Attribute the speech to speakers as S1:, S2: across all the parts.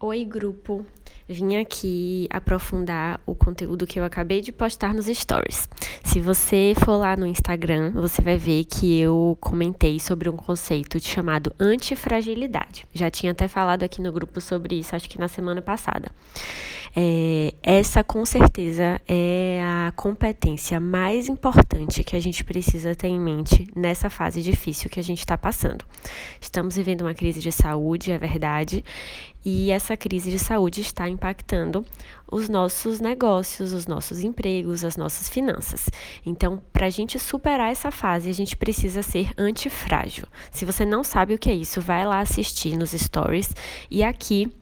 S1: Oi, grupo. Vim aqui aprofundar o conteúdo que eu acabei de postar nos stories. Se você for lá no Instagram, você vai ver que eu comentei sobre um conceito chamado antifragilidade. Já tinha até falado aqui no grupo sobre isso, acho que na semana passada. É, essa, com certeza, é a competência mais importante que a gente precisa ter em mente nessa fase difícil que a gente está passando. Estamos vivendo uma crise de saúde, é verdade, e essa crise de saúde está impactando os nossos negócios, os nossos empregos, as nossas finanças. Então, para a gente superar essa fase, a gente precisa ser antifrágil. Se você não sabe o que é isso, vai lá assistir nos stories e aqui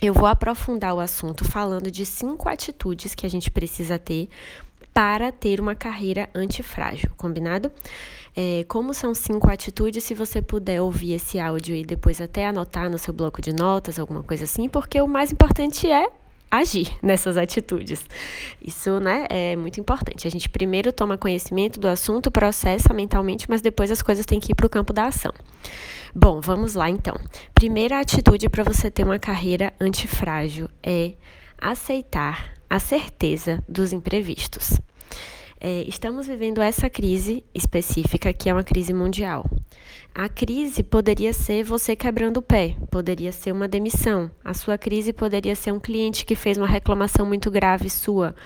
S1: eu vou aprofundar o assunto falando de cinco atitudes que a gente precisa ter para ter uma carreira antifrágil, combinado? É, como são cinco atitudes, se você puder ouvir esse áudio e depois até anotar no seu bloco de notas, alguma coisa assim, porque o mais importante é agir nessas atitudes. Isso, né, é muito importante. A gente primeiro toma conhecimento do assunto, processa mentalmente, mas depois as coisas têm que ir para o campo da ação. Bom, vamos lá então. Primeira atitude para você ter uma carreira antifrágil é aceitar a certeza dos imprevistos. É, estamos vivendo essa crise específica, que é uma crise mundial. A crise poderia ser você quebrando o pé, poderia ser uma demissão. A sua crise poderia ser um cliente que fez uma reclamação muito grave sua,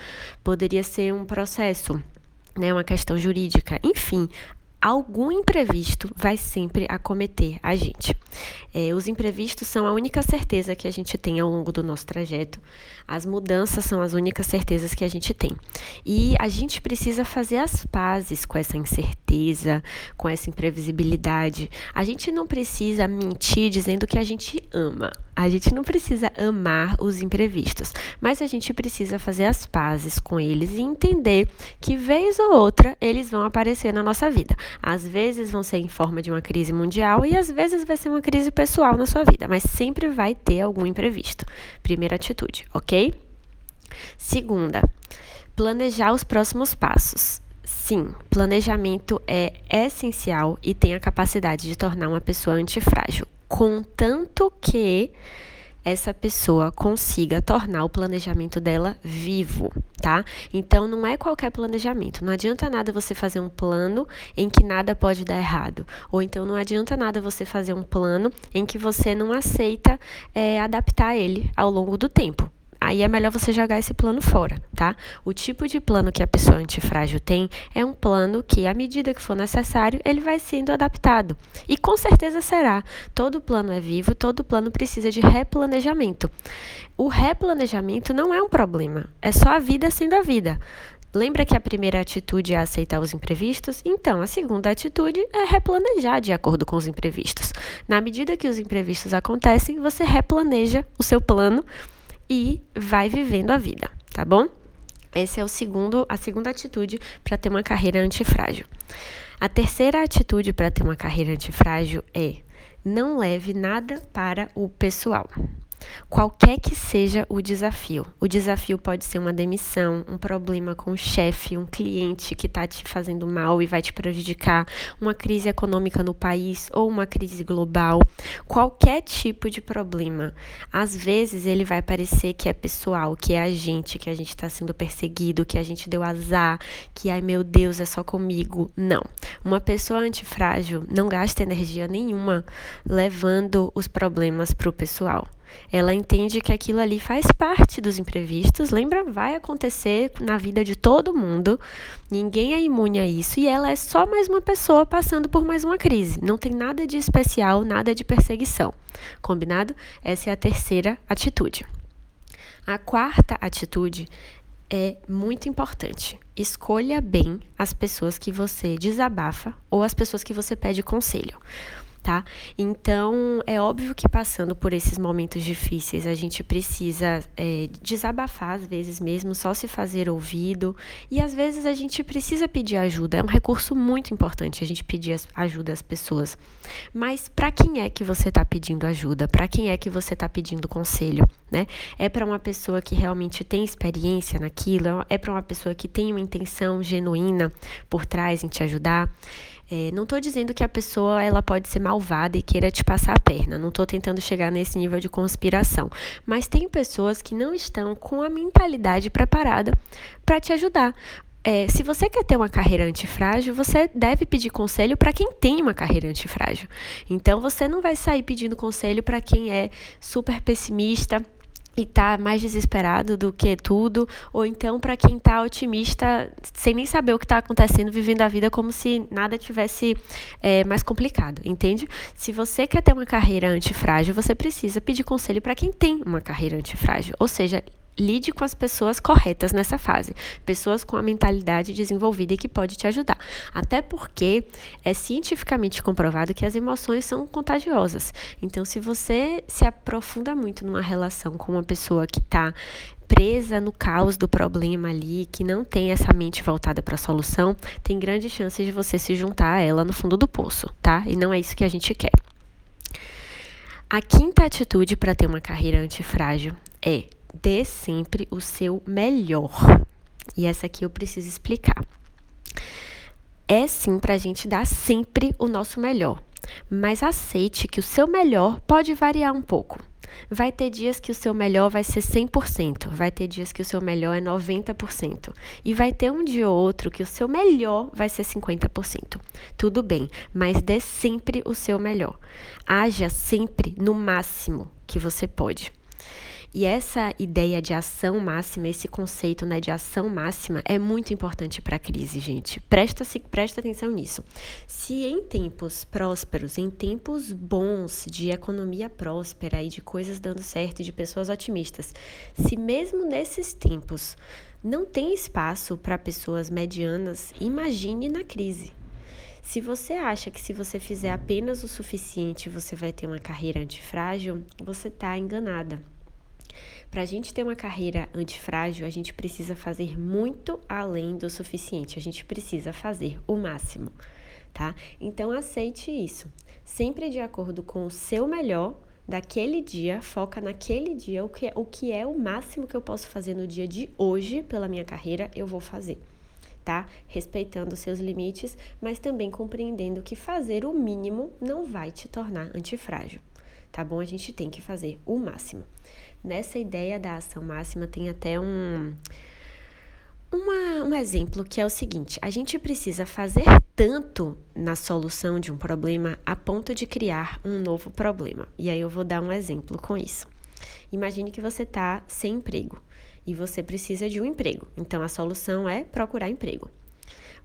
S1: poderia ser um processo, né, uma questão jurídica. Enfim, algum imprevisto vai sempre acometer a gente. É, os imprevistos são a única certeza que a gente tem ao longo do nosso trajeto. As mudanças são as únicas certezas que a gente tem. E a gente precisa fazer as pazes com essa incerteza, com essa imprevisibilidade. A gente não precisa mentir dizendo que a gente ama. A gente não precisa amar os imprevistos, mas a gente precisa fazer as pazes com eles e entender que vez ou outra eles vão aparecer na nossa vida. Às vezes vão ser em forma de uma crise mundial e às vezes vai ser uma crise pessoal na sua vida, mas sempre vai ter algum imprevisto. Primeira atitude, ok? Segunda, planejar os próximos passos. Sim, planejamento é essencial e tem a capacidade de tornar uma pessoa antifrágil contanto que essa pessoa consiga tornar o planejamento dela vivo, tá? Então não é qualquer planejamento. Não adianta nada você fazer um plano em que nada pode dar errado, ou então não adianta nada você fazer um plano em que você não aceita é, adaptar ele ao longo do tempo aí é melhor você jogar esse plano fora, tá? O tipo de plano que a pessoa antifrágil tem é um plano que, à medida que for necessário, ele vai sendo adaptado. E com certeza será. Todo plano é vivo, todo plano precisa de replanejamento. O replanejamento não é um problema, é só a vida sendo a vida. Lembra que a primeira atitude é aceitar os imprevistos? Então, a segunda atitude é replanejar de acordo com os imprevistos. Na medida que os imprevistos acontecem, você replaneja o seu plano e vai vivendo a vida, tá bom? Esse é o segundo, a segunda atitude para ter uma carreira antifrágil. A terceira atitude para ter uma carreira antifrágil é não leve nada para o pessoal. Qualquer que seja o desafio. O desafio pode ser uma demissão, um problema com o chefe, um cliente que está te fazendo mal e vai te prejudicar, uma crise econômica no país ou uma crise global. Qualquer tipo de problema. Às vezes ele vai parecer que é pessoal, que é a gente, que a gente está sendo perseguido, que a gente deu azar, que ai meu Deus, é só comigo. Não. Uma pessoa antifrágil não gasta energia nenhuma levando os problemas para o pessoal. Ela entende que aquilo ali faz parte dos imprevistos, lembra? Vai acontecer na vida de todo mundo, ninguém é imune a isso e ela é só mais uma pessoa passando por mais uma crise. Não tem nada de especial, nada de perseguição. Combinado? Essa é a terceira atitude. A quarta atitude é muito importante. Escolha bem as pessoas que você desabafa ou as pessoas que você pede conselho tá? Então, é óbvio que passando por esses momentos difíceis, a gente precisa é, desabafar, às vezes mesmo, só se fazer ouvido, e às vezes a gente precisa pedir ajuda. É um recurso muito importante a gente pedir ajuda às pessoas. Mas para quem é que você está pedindo ajuda? Para quem é que você está pedindo conselho? Né? É para uma pessoa que realmente tem experiência naquilo? É para uma pessoa que tem uma intenção genuína por trás em te ajudar? É, não estou dizendo que a pessoa ela pode ser malvada e queira te passar a perna. Não estou tentando chegar nesse nível de conspiração. Mas tem pessoas que não estão com a mentalidade preparada para te ajudar. É, se você quer ter uma carreira antifrágil, você deve pedir conselho para quem tem uma carreira antifrágil. Então, você não vai sair pedindo conselho para quem é super pessimista e tá mais desesperado do que tudo, ou então para quem tá otimista sem nem saber o que está acontecendo, vivendo a vida como se nada tivesse é, mais complicado, entende? Se você quer ter uma carreira antifrágil, você precisa pedir conselho para quem tem uma carreira antifrágil, ou seja, lide com as pessoas corretas nessa fase, pessoas com a mentalidade desenvolvida e que pode te ajudar. Até porque é cientificamente comprovado que as emoções são contagiosas. Então, se você se aprofunda muito numa relação com uma pessoa que está presa no caos do problema ali, que não tem essa mente voltada para a solução, tem grandes chances de você se juntar a ela no fundo do poço, tá? E não é isso que a gente quer. A quinta atitude para ter uma carreira antifrágil é dê sempre o seu melhor. E essa aqui eu preciso explicar. É sim para a gente dar sempre o nosso melhor, mas aceite que o seu melhor pode variar um pouco. Vai ter dias que o seu melhor vai ser 100%, vai ter dias que o seu melhor é 90%, e vai ter um dia ou outro que o seu melhor vai ser 50%. Tudo bem, mas dê sempre o seu melhor. Haja sempre no máximo que você pode. E essa ideia de ação máxima, esse conceito né, de ação máxima, é muito importante para a crise, gente. Presta, -se, presta atenção nisso. Se em tempos prósperos, em tempos bons de economia próspera e de coisas dando certo e de pessoas otimistas, se mesmo nesses tempos não tem espaço para pessoas medianas, imagine na crise. Se você acha que se você fizer apenas o suficiente você vai ter uma carreira antifrágil, você está enganada. Para a gente ter uma carreira antifrágil, a gente precisa fazer muito além do suficiente. A gente precisa fazer o máximo, tá? Então aceite isso. Sempre de acordo com o seu melhor daquele dia, foca naquele dia o que, é, o que é o máximo que eu posso fazer no dia de hoje pela minha carreira, eu vou fazer. Tá? Respeitando seus limites, mas também compreendendo que fazer o mínimo não vai te tornar antifrágil, tá bom? A gente tem que fazer o máximo. Nessa ideia da ação máxima tem até um, uma, um exemplo que é o seguinte: a gente precisa fazer tanto na solução de um problema a ponto de criar um novo problema. E aí eu vou dar um exemplo com isso. Imagine que você está sem emprego e você precisa de um emprego. Então a solução é procurar emprego.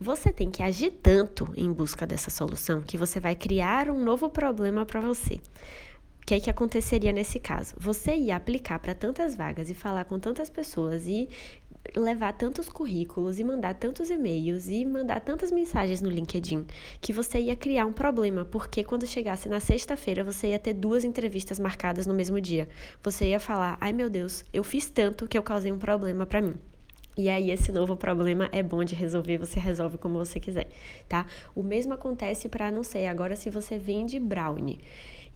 S1: Você tem que agir tanto em busca dessa solução que você vai criar um novo problema para você. O que, é que aconteceria nesse caso? Você ia aplicar para tantas vagas e falar com tantas pessoas e levar tantos currículos e mandar tantos e-mails e mandar tantas mensagens no LinkedIn que você ia criar um problema, porque quando chegasse na sexta-feira você ia ter duas entrevistas marcadas no mesmo dia. Você ia falar: "Ai meu Deus, eu fiz tanto que eu causei um problema para mim". E aí, esse novo problema é bom de resolver, você resolve como você quiser, tá? O mesmo acontece para, não sei, agora se você vende brownie.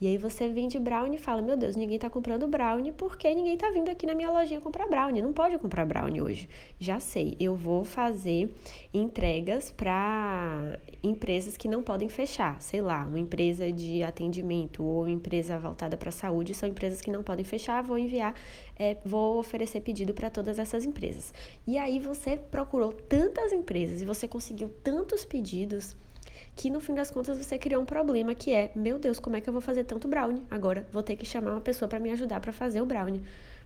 S1: E aí você vende brownie e fala: Meu Deus, ninguém tá comprando brownie porque ninguém tá vindo aqui na minha lojinha comprar brownie. Não pode comprar brownie hoje. Já sei, eu vou fazer entregas para empresas que não podem fechar. Sei lá, uma empresa de atendimento ou empresa voltada para saúde são empresas que não podem fechar. Vou enviar, é, vou oferecer pedido para todas essas empresas. E aí você procurou tantas empresas e você conseguiu tantos pedidos que no fim das contas você criou um problema que é, meu Deus, como é que eu vou fazer tanto brownie? Agora vou ter que chamar uma pessoa para me ajudar para fazer o brownie,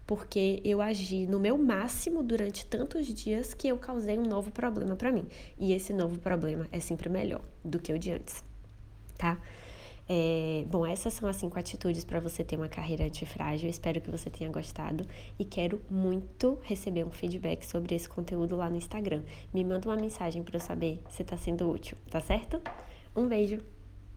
S1: porque eu agi no meu máximo durante tantos dias que eu causei um novo problema para mim. E esse novo problema é sempre melhor do que o de antes, tá? É, bom, essas são as cinco atitudes para você ter uma carreira antifrágil. Espero que você tenha gostado e quero muito receber um feedback sobre esse conteúdo lá no Instagram. Me manda uma mensagem para eu saber se está sendo útil, tá certo? Um beijo!